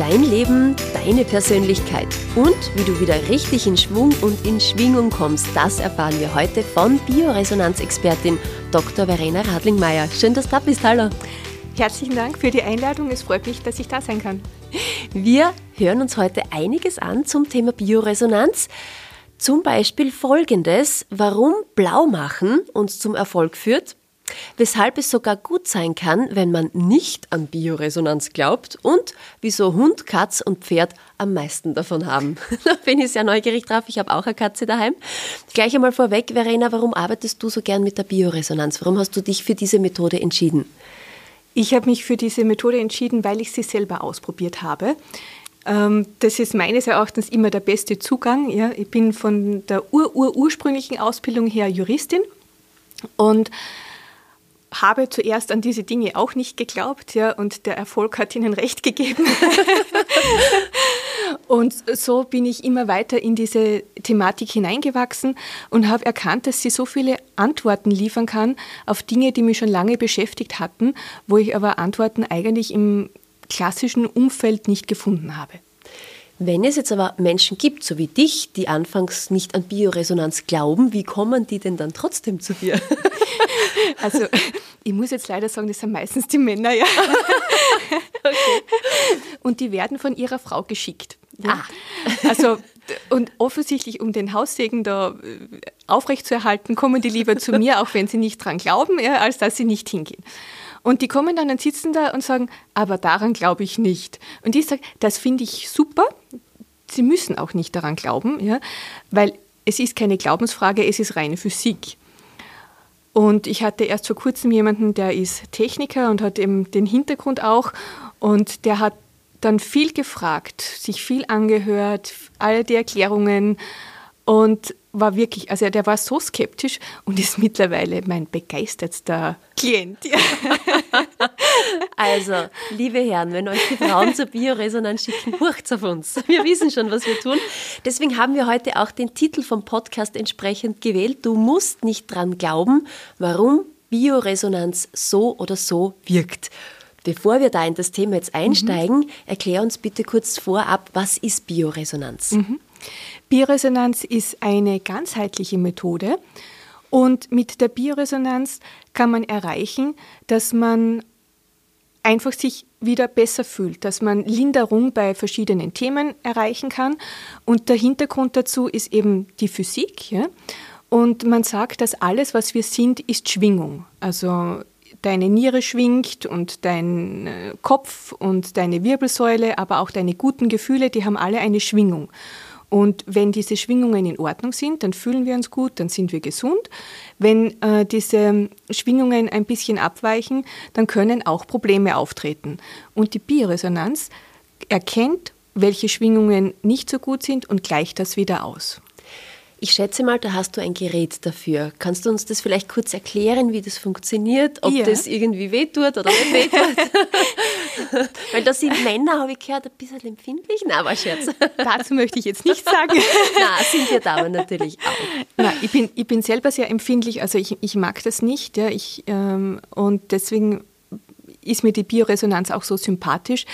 Dein Leben, deine Persönlichkeit und wie du wieder richtig in Schwung und in Schwingung kommst, das erfahren wir heute von Bioresonanzexpertin Dr. Verena Radlingmeier. Schön, dass du da bist. Hallo. Herzlichen Dank für die Einladung. Es freut mich, dass ich da sein kann. Wir hören uns heute einiges an zum Thema Bioresonanz. Zum Beispiel folgendes, warum Blaumachen uns zum Erfolg führt, weshalb es sogar gut sein kann, wenn man nicht an Bioresonanz glaubt und wieso Hund, Katz und Pferd am meisten davon haben. da bin ich sehr neugierig drauf. Ich habe auch eine Katze daheim. Gleich einmal vorweg, Verena, warum arbeitest du so gern mit der Bioresonanz? Warum hast du dich für diese Methode entschieden? Ich habe mich für diese Methode entschieden, weil ich sie selber ausprobiert habe. Ähm, das ist meines Erachtens immer der beste Zugang. Ich bin von der ur, ur ursprünglichen Ausbildung her Juristin und habe zuerst an diese Dinge auch nicht geglaubt, ja, und der Erfolg hat ihnen recht gegeben. und so bin ich immer weiter in diese Thematik hineingewachsen und habe erkannt, dass sie so viele Antworten liefern kann auf Dinge, die mich schon lange beschäftigt hatten, wo ich aber Antworten eigentlich im klassischen Umfeld nicht gefunden habe. Wenn es jetzt aber Menschen gibt, so wie dich, die anfangs nicht an Bioresonanz glauben, wie kommen die denn dann trotzdem zu dir? Also, ich muss jetzt leider sagen, das sind meistens die Männer, ja. Okay. Und die werden von ihrer Frau geschickt. Ja. Ah. Also, und offensichtlich, um den Haussegen da äh, aufrechtzuerhalten, kommen die lieber zu mir, auch wenn sie nicht dran glauben, als dass sie nicht hingehen. Und die kommen dann und sitzen da und sagen, aber daran glaube ich nicht. Und ich sage, das finde ich super. Sie müssen auch nicht daran glauben, ja, weil es ist keine Glaubensfrage, es ist reine Physik. Und ich hatte erst vor kurzem jemanden, der ist Techniker und hat eben den Hintergrund auch. Und der hat dann viel gefragt, sich viel angehört, alle die Erklärungen und war wirklich, also der war so skeptisch und ist mittlerweile mein begeistertster Klient. also, liebe Herren, wenn euch die Frauen zur Bioresonanz schicken, hurcht auf uns. Wir wissen schon, was wir tun. Deswegen haben wir heute auch den Titel vom Podcast entsprechend gewählt. Du musst nicht dran glauben, warum Bioresonanz so oder so wirkt. Bevor wir da in das Thema jetzt einsteigen, mhm. erklär uns bitte kurz vorab, was ist Bioresonanz? Mhm. Bioresonanz ist eine ganzheitliche Methode und mit der Bioresonanz kann man erreichen, dass man einfach sich wieder besser fühlt, dass man Linderung bei verschiedenen Themen erreichen kann. Und der Hintergrund dazu ist eben die Physik. Ja? Und man sagt, dass alles, was wir sind, ist Schwingung. Also deine Niere schwingt und dein äh, Kopf und deine Wirbelsäule, aber auch deine guten Gefühle, die haben alle eine Schwingung. Und wenn diese Schwingungen in Ordnung sind, dann fühlen wir uns gut, dann sind wir gesund. Wenn äh, diese Schwingungen ein bisschen abweichen, dann können auch Probleme auftreten. Und die Bioresonanz erkennt, welche Schwingungen nicht so gut sind und gleicht das wieder aus. Ich schätze mal, da hast du ein Gerät dafür. Kannst du uns das vielleicht kurz erklären, wie das funktioniert? Ob ja. das irgendwie wehtut oder nicht wehtut? Weil da sind Männer, habe ich gehört, ein bisschen empfindlich. Na, aber Scherz. Dazu möchte ich jetzt nichts sagen. Na, sind wir Damen natürlich auch. Na, ich, bin, ich bin selber sehr empfindlich, also ich, ich mag das nicht. Ja, ich, ähm, und deswegen ist mir die Bioresonanz auch so sympathisch,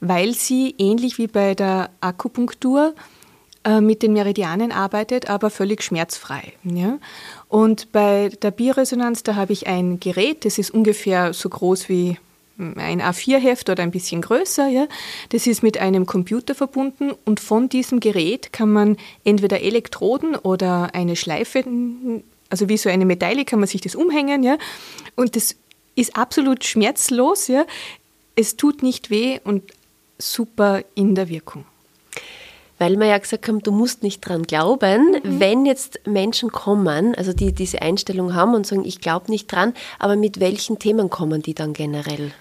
weil sie ähnlich wie bei der Akupunktur mit den Meridianen arbeitet, aber völlig schmerzfrei. Ja? Und bei der Bioresonanz, da habe ich ein Gerät, das ist ungefähr so groß wie hm, ein A4-Heft oder ein bisschen größer. Ja? Das ist mit einem Computer verbunden und von diesem Gerät kann man entweder Elektroden oder eine Schleife, also wie so eine Medaille, kann man sich das umhängen. Ja? Und das ist absolut schmerzlos. Ja? Es tut nicht weh und super in der Wirkung weil wir ja gesagt haben, du musst nicht dran glauben. Mhm. Wenn jetzt Menschen kommen, also die diese Einstellung haben und sagen, ich glaube nicht dran, aber mit welchen Themen kommen die dann generell?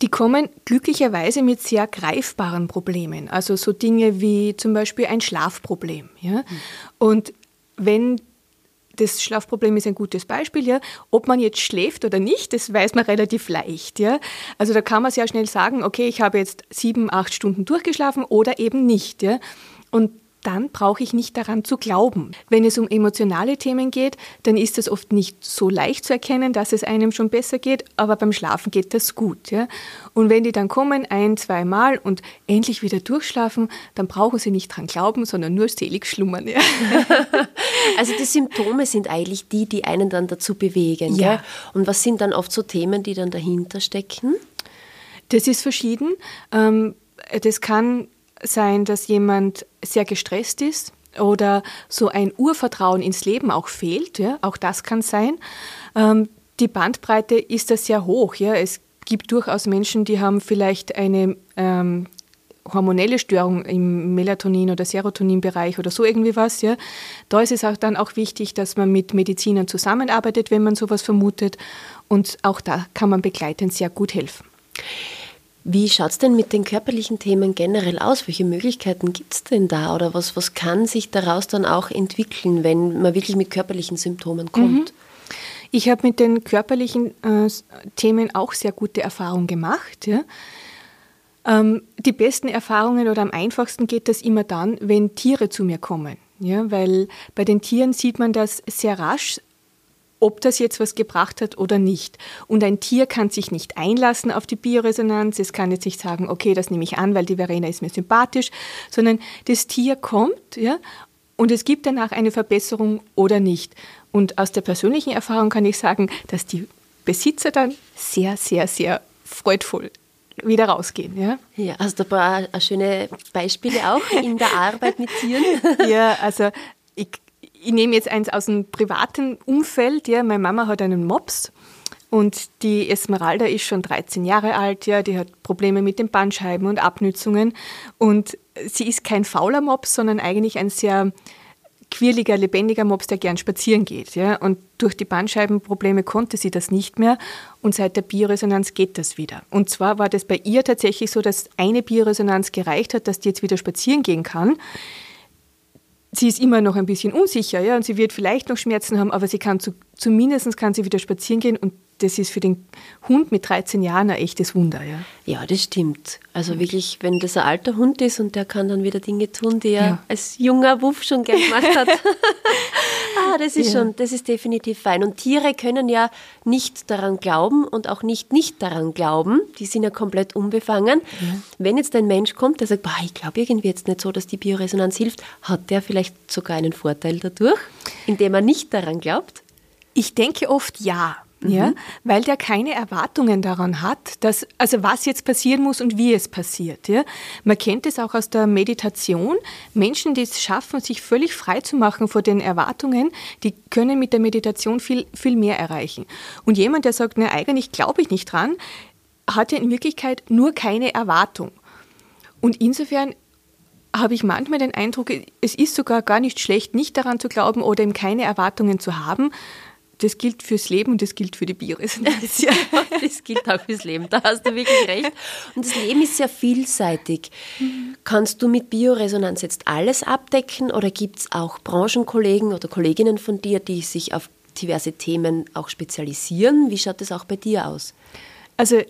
Die kommen glücklicherweise mit sehr greifbaren Problemen, also so Dinge wie zum Beispiel ein Schlafproblem. Ja? Mhm. Und wenn das Schlafproblem ist ein gutes Beispiel, ja. Ob man jetzt schläft oder nicht, das weiß man relativ leicht, ja. Also da kann man sehr schnell sagen, okay, ich habe jetzt sieben, acht Stunden durchgeschlafen oder eben nicht, ja. Und dann brauche ich nicht daran zu glauben. Wenn es um emotionale Themen geht, dann ist es oft nicht so leicht zu erkennen, dass es einem schon besser geht, aber beim Schlafen geht das gut. Ja? Und wenn die dann kommen, ein, zwei Mal und endlich wieder durchschlafen, dann brauchen sie nicht daran glauben, sondern nur selig schlummern. Ja? also die Symptome sind eigentlich die, die einen dann dazu bewegen. Ja. Gell? Und was sind dann oft so Themen, die dann dahinter stecken? Das ist verschieden. Ähm, das kann sein, dass jemand sehr gestresst ist oder so ein Urvertrauen ins Leben auch fehlt. Ja? Auch das kann sein. Ähm, die Bandbreite ist da sehr hoch. Ja? Es gibt durchaus Menschen, die haben vielleicht eine ähm, hormonelle Störung im Melatonin- oder Serotoninbereich oder so irgendwie was. Ja? Da ist es auch dann auch wichtig, dass man mit Medizinern zusammenarbeitet, wenn man sowas vermutet. Und auch da kann man begleitend sehr gut helfen. Wie schaut es denn mit den körperlichen Themen generell aus? Welche Möglichkeiten gibt es denn da? Oder was, was kann sich daraus dann auch entwickeln, wenn man wirklich mit körperlichen Symptomen kommt? Mhm. Ich habe mit den körperlichen äh, Themen auch sehr gute Erfahrungen gemacht. Ja. Ähm, die besten Erfahrungen oder am einfachsten geht das immer dann, wenn Tiere zu mir kommen. Ja, weil bei den Tieren sieht man das sehr rasch, ob das jetzt was gebracht hat oder nicht. Und ein Tier kann sich nicht einlassen auf die Bioresonanz. Es kann jetzt nicht sagen, okay, das nehme ich an, weil die Verena ist mir sympathisch, sondern das Tier kommt, ja, und es gibt danach eine Verbesserung oder nicht. Und aus der persönlichen Erfahrung kann ich sagen, dass die Besitzer dann sehr, sehr, sehr freudvoll wieder rausgehen. Ja, ja du ein paar schöne Beispiele auch in der Arbeit mit Tieren? ja, also ich ich nehme jetzt eins aus dem privaten Umfeld. Ja, meine Mama hat einen Mops und die Esmeralda ist schon 13 Jahre alt. Ja, die hat Probleme mit den Bandscheiben und Abnützungen. Und sie ist kein fauler Mops, sondern eigentlich ein sehr quirliger, lebendiger Mops, der gern spazieren geht. Ja? Und durch die Bandscheibenprobleme konnte sie das nicht mehr und seit der Bioresonanz geht das wieder. Und zwar war das bei ihr tatsächlich so, dass eine Bioresonanz gereicht hat, dass die jetzt wieder spazieren gehen kann sie ist immer noch ein bisschen unsicher, ja, und sie wird vielleicht noch Schmerzen haben, aber sie kann zu, zumindest kann sie wieder spazieren gehen und das ist für den Hund mit 13 Jahren ein echtes Wunder. Ja, ja das stimmt. Also wirklich, wenn das ein alter Hund ist und der kann dann wieder Dinge tun, die er ja. als junger Wuff schon gern gemacht hat. ah, das ist ja. schon, das ist definitiv fein. Und Tiere können ja nicht daran glauben und auch nicht nicht daran glauben. Die sind ja komplett unbefangen. Ja. Wenn jetzt ein Mensch kommt, der sagt, boah, ich glaube irgendwie jetzt nicht so, dass die Bioresonanz hilft, hat der vielleicht sogar einen Vorteil dadurch, indem er nicht daran glaubt? Ich denke oft ja. Mhm. Ja, weil der keine Erwartungen daran hat, dass, also was jetzt passieren muss und wie es passiert. Ja. Man kennt es auch aus der Meditation. Menschen, die es schaffen, sich völlig frei zu machen vor den Erwartungen, die können mit der Meditation viel, viel mehr erreichen. Und jemand, der sagt, na, eigentlich glaube ich nicht dran, hat ja in Wirklichkeit nur keine Erwartung. Und insofern habe ich manchmal den Eindruck, es ist sogar gar nicht schlecht, nicht daran zu glauben oder eben keine Erwartungen zu haben, das gilt fürs Leben und das gilt für die Bioresonanz. Ja, das gilt auch fürs Leben, da hast du wirklich recht. Und das Leben ist sehr vielseitig. Kannst du mit Bioresonanz jetzt alles abdecken oder gibt es auch Branchenkollegen oder Kolleginnen von dir, die sich auf diverse Themen auch spezialisieren? Wie schaut das auch bei dir aus? Also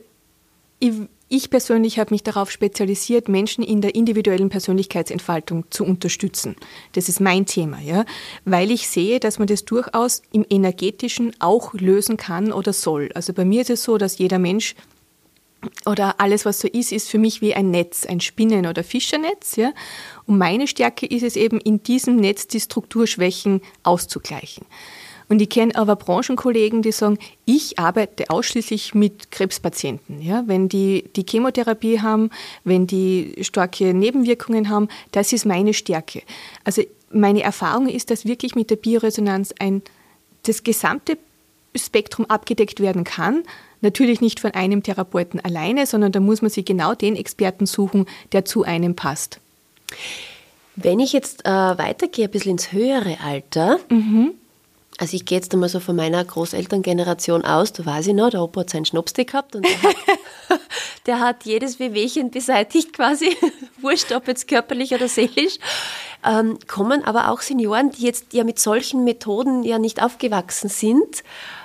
ich ich persönlich habe mich darauf spezialisiert, Menschen in der individuellen Persönlichkeitsentfaltung zu unterstützen. Das ist mein Thema, ja, weil ich sehe, dass man das durchaus im energetischen auch lösen kann oder soll. Also bei mir ist es so, dass jeder Mensch oder alles, was so ist, ist für mich wie ein Netz, ein Spinnen- oder Fischernetz. Ja? Und meine Stärke ist es eben, in diesem Netz die Strukturschwächen auszugleichen. Und ich kenne aber Branchenkollegen, die sagen, ich arbeite ausschließlich mit Krebspatienten. Ja? Wenn die die Chemotherapie haben, wenn die starke Nebenwirkungen haben, das ist meine Stärke. Also meine Erfahrung ist, dass wirklich mit der Bioresonanz ein, das gesamte Spektrum abgedeckt werden kann. Natürlich nicht von einem Therapeuten alleine, sondern da muss man sich genau den Experten suchen, der zu einem passt. Wenn ich jetzt äh, weitergehe, ein bisschen ins höhere Alter, mhm. Also ich gehe jetzt einmal so von meiner Großelterngeneration aus, da weiß ich noch, der Opa hat seinen Schnapstee gehabt und der hat, der hat jedes Wehwehchen beseitigt quasi, wurscht ob jetzt körperlich oder seelisch. Ähm, kommen aber auch Senioren, die jetzt ja mit solchen Methoden ja nicht aufgewachsen sind,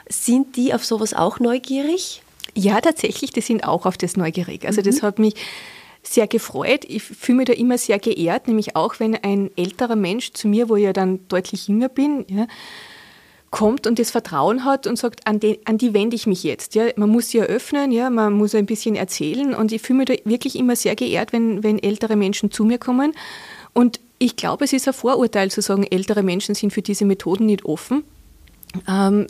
sind die auf sowas auch neugierig? Ja, tatsächlich, die sind auch auf das neugierig. Also mhm. das hat mich sehr gefreut. Ich fühle mich da immer sehr geehrt, nämlich auch wenn ein älterer Mensch zu mir, wo ich ja dann deutlich jünger bin, ja, kommt und das Vertrauen hat und sagt, an, den, an die wende ich mich jetzt. Ja, man muss sie eröffnen, ja, man muss ein bisschen erzählen und ich fühle mich da wirklich immer sehr geehrt, wenn, wenn ältere Menschen zu mir kommen. Und ich glaube, es ist ein Vorurteil zu sagen, ältere Menschen sind für diese Methoden nicht offen. Ähm,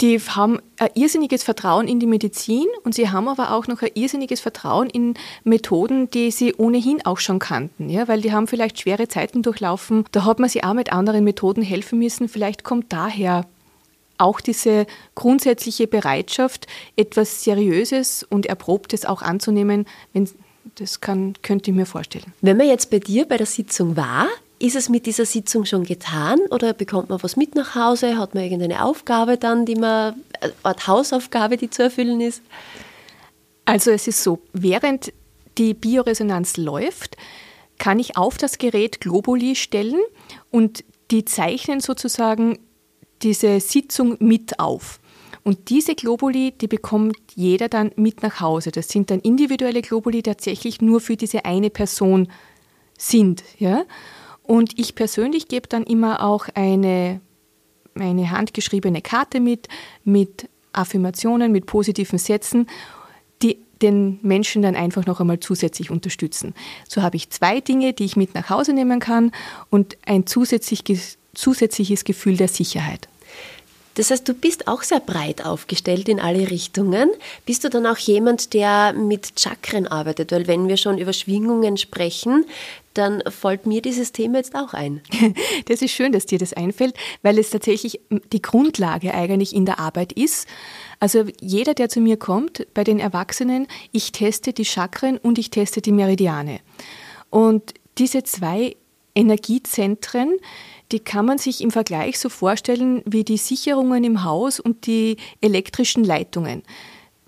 die haben ein irrsinniges Vertrauen in die Medizin und sie haben aber auch noch ein irrsinniges Vertrauen in Methoden, die sie ohnehin auch schon kannten, ja, weil die haben vielleicht schwere Zeiten durchlaufen, da hat man sie auch mit anderen Methoden helfen müssen, vielleicht kommt daher auch diese grundsätzliche Bereitschaft, etwas Seriöses und Erprobtes auch anzunehmen, wenn das kann, könnte ich mir vorstellen. Wenn man jetzt bei dir bei der Sitzung war, ist es mit dieser Sitzung schon getan oder bekommt man was mit nach Hause? Hat man irgendeine Aufgabe dann, die man, eine Art Hausaufgabe, die zu erfüllen ist? Also es ist so, während die Bioresonanz läuft, kann ich auf das Gerät Globuli stellen und die zeichnen sozusagen diese Sitzung mit auf. Und diese Globuli, die bekommt jeder dann mit nach Hause. Das sind dann individuelle Globuli, die tatsächlich nur für diese eine Person sind. Ja? Und ich persönlich gebe dann immer auch eine, eine handgeschriebene Karte mit, mit Affirmationen, mit positiven Sätzen, die den Menschen dann einfach noch einmal zusätzlich unterstützen. So habe ich zwei Dinge, die ich mit nach Hause nehmen kann und ein zusätzliches, zusätzliches Gefühl der Sicherheit. Das heißt, du bist auch sehr breit aufgestellt in alle Richtungen. Bist du dann auch jemand, der mit Chakren arbeitet? Weil wenn wir schon über Schwingungen sprechen, dann fällt mir dieses Thema jetzt auch ein. Das ist schön, dass dir das einfällt, weil es tatsächlich die Grundlage eigentlich in der Arbeit ist. Also jeder, der zu mir kommt, bei den Erwachsenen, ich teste die Chakren und ich teste die Meridiane. Und diese zwei Energiezentren, die kann man sich im Vergleich so vorstellen wie die Sicherungen im Haus und die elektrischen Leitungen.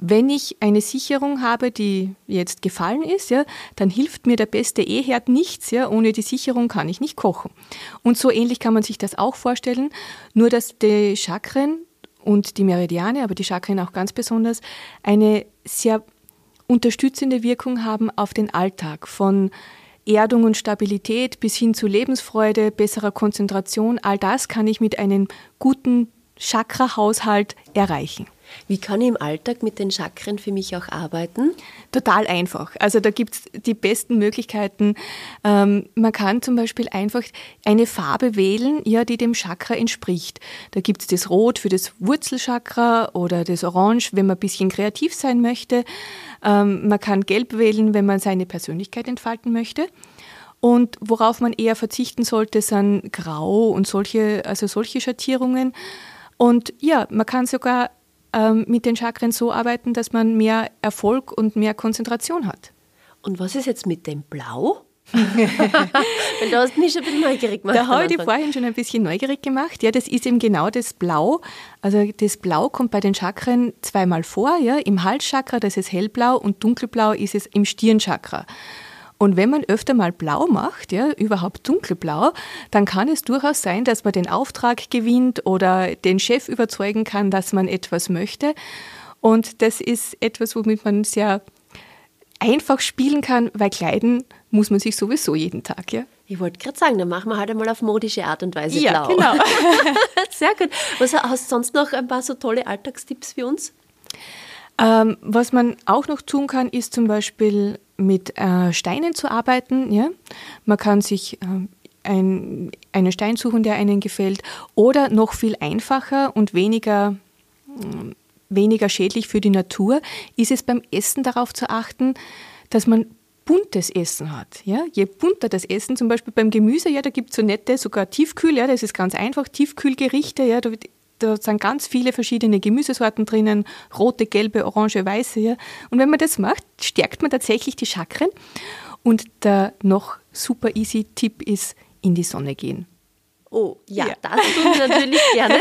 Wenn ich eine Sicherung habe, die jetzt gefallen ist, ja, dann hilft mir der beste E-Herd nichts. Ja, ohne die Sicherung kann ich nicht kochen. Und so ähnlich kann man sich das auch vorstellen, nur dass die Chakren und die Meridiane, aber die Chakren auch ganz besonders, eine sehr unterstützende Wirkung haben auf den Alltag von Erdung und Stabilität bis hin zu Lebensfreude, besserer Konzentration, all das kann ich mit einem guten Chakra-Haushalt erreichen. Wie kann ich im Alltag mit den Chakren für mich auch arbeiten? Total einfach. Also da gibt es die besten Möglichkeiten. Ähm, man kann zum Beispiel einfach eine Farbe wählen, ja, die dem Chakra entspricht. Da gibt es das Rot für das Wurzelchakra oder das Orange, wenn man ein bisschen kreativ sein möchte. Ähm, man kann Gelb wählen, wenn man seine Persönlichkeit entfalten möchte. Und worauf man eher verzichten sollte, sind Grau und solche, also solche Schattierungen. Und ja, man kann sogar ähm, mit den Chakren so arbeiten, dass man mehr Erfolg und mehr Konzentration hat. Und was ist jetzt mit dem Blau? Weil da hast du mich schon ein bisschen neugierig gemacht. Da habe ich dich vorhin schon ein bisschen neugierig gemacht. Ja, das ist eben genau das Blau. Also das Blau kommt bei den Chakren zweimal vor. Ja. Im Halschakra, das ist hellblau und dunkelblau ist es im Stirnchakra. Und wenn man öfter mal blau macht, ja, überhaupt dunkelblau, dann kann es durchaus sein, dass man den Auftrag gewinnt oder den Chef überzeugen kann, dass man etwas möchte. Und das ist etwas, womit man sehr einfach spielen kann, weil kleiden muss man sich sowieso jeden Tag, ja. Ich wollte gerade sagen, dann machen wir halt einmal auf modische Art und Weise ja, blau. genau. Sehr gut. Was hast du sonst noch ein paar so tolle Alltagstipps für uns? Ähm, was man auch noch tun kann, ist zum Beispiel mit äh, Steinen zu arbeiten. Ja? Man kann sich äh, ein, einen Stein suchen, der einen gefällt, oder noch viel einfacher und weniger, äh, weniger schädlich für die Natur ist es beim Essen darauf zu achten, dass man buntes Essen hat. Ja? Je bunter das Essen, zum Beispiel beim Gemüse, ja, da gibt es so nette, sogar Tiefkühl, ja, das ist ganz einfach, Tiefkühlgerichte, ja, da da sind ganz viele verschiedene Gemüsesorten drinnen, rote, gelbe, orange, weiße. Ja. Und wenn man das macht, stärkt man tatsächlich die Chakren. Und der noch super easy Tipp ist, in die Sonne gehen. Oh, ja, ja. das tun wir natürlich gerne.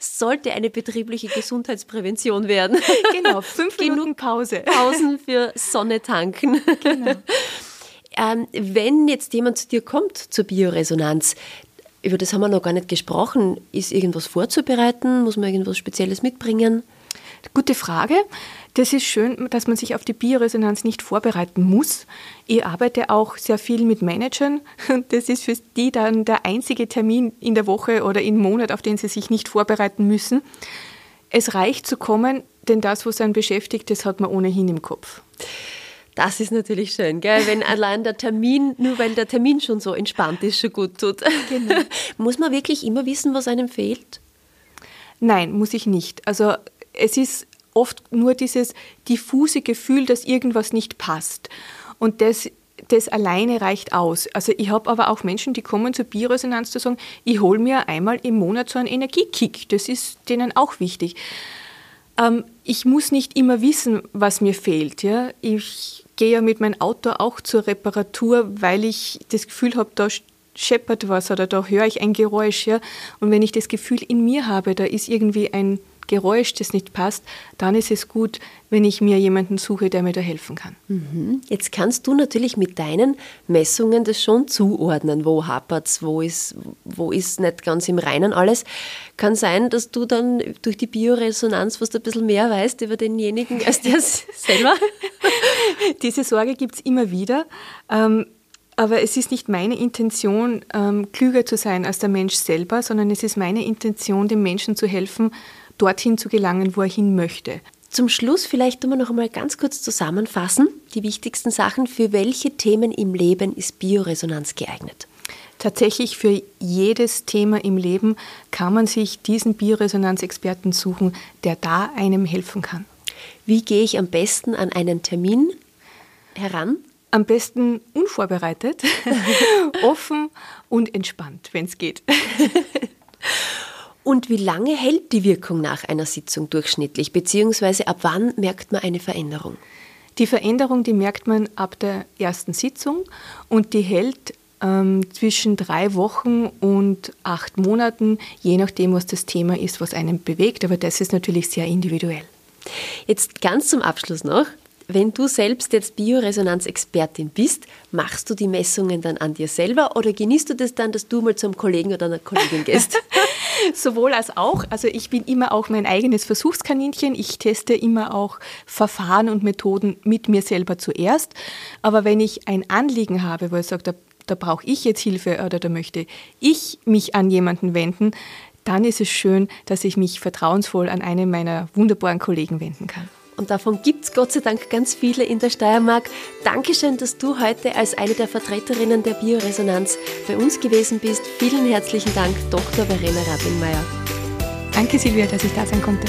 Sollte eine betriebliche Gesundheitsprävention werden. Genau, fünf Minuten Pause. Pausen für Sonne tanken. Genau. Ähm, wenn jetzt jemand zu dir kommt zur Bioresonanz, über das haben wir noch gar nicht gesprochen. Ist irgendwas vorzubereiten? Muss man irgendwas Spezielles mitbringen? Gute Frage. Das ist schön, dass man sich auf die Bioresonanz nicht vorbereiten muss. Ich arbeite auch sehr viel mit Managern. Das ist für die dann der einzige Termin in der Woche oder im Monat, auf den sie sich nicht vorbereiten müssen. Es reicht zu kommen, denn das, was einen beschäftigt, das hat man ohnehin im Kopf. Das ist natürlich schön, gell? wenn allein der Termin, nur weil der Termin schon so entspannt ist, schon gut tut. Genau. muss man wirklich immer wissen, was einem fehlt? Nein, muss ich nicht. Also es ist oft nur dieses diffuse Gefühl, dass irgendwas nicht passt. Und das, das alleine reicht aus. Also ich habe aber auch Menschen, die kommen zur Bioresonanz zu sagen, ich hole mir einmal im Monat so einen Energiekick. Das ist denen auch wichtig. Ähm, ich muss nicht immer wissen, was mir fehlt. Ja? Ich gehe ja mit meinem Auto auch zur Reparatur, weil ich das Gefühl habe, da scheppert was oder da höre ich ein Geräusch. Ja? Und wenn ich das Gefühl in mir habe, da ist irgendwie ein Geräusch, das nicht passt, dann ist es gut, wenn ich mir jemanden suche, der mir da helfen kann. Mhm. Jetzt kannst du natürlich mit deinen Messungen das schon zuordnen, wo hapert es, wo ist, wo ist nicht ganz im Reinen alles. Kann sein, dass du dann durch die Bioresonanz was du ein bisschen mehr weißt über denjenigen als der selber. Diese Sorge gibt es immer wieder. Ähm, aber es ist nicht meine Intention, ähm, klüger zu sein als der Mensch selber, sondern es ist meine Intention, dem Menschen zu helfen, dorthin zu gelangen, wo er hin möchte. Zum Schluss vielleicht tun wir noch einmal ganz kurz zusammenfassen, die wichtigsten Sachen. Für welche Themen im Leben ist Bioresonanz geeignet? Tatsächlich für jedes Thema im Leben kann man sich diesen Bioresonanzexperten suchen, der da einem helfen kann. Wie gehe ich am besten an einen Termin heran? Am besten unvorbereitet, offen und entspannt, wenn es geht. Und wie lange hält die Wirkung nach einer Sitzung durchschnittlich, beziehungsweise ab wann merkt man eine Veränderung? Die Veränderung, die merkt man ab der ersten Sitzung und die hält ähm, zwischen drei Wochen und acht Monaten, je nachdem, was das Thema ist, was einen bewegt. Aber das ist natürlich sehr individuell. Jetzt ganz zum Abschluss noch. Wenn du selbst jetzt Bioresonanzexpertin bist, machst du die Messungen dann an dir selber oder genießt du das dann, dass du mal zum Kollegen oder einer Kollegin gehst? Sowohl als auch. Also ich bin immer auch mein eigenes Versuchskaninchen. Ich teste immer auch Verfahren und Methoden mit mir selber zuerst. Aber wenn ich ein Anliegen habe, wo ich sage, da, da brauche ich jetzt Hilfe oder da möchte ich mich an jemanden wenden, dann ist es schön, dass ich mich vertrauensvoll an einen meiner wunderbaren Kollegen wenden kann. Und davon gibt es Gott sei Dank ganz viele in der Steiermark. Dankeschön, dass du heute als eine der Vertreterinnen der Bioresonanz bei uns gewesen bist. Vielen herzlichen Dank, Dr. Verena Rattingmeier. Danke, Silvia, dass ich da sein konnte.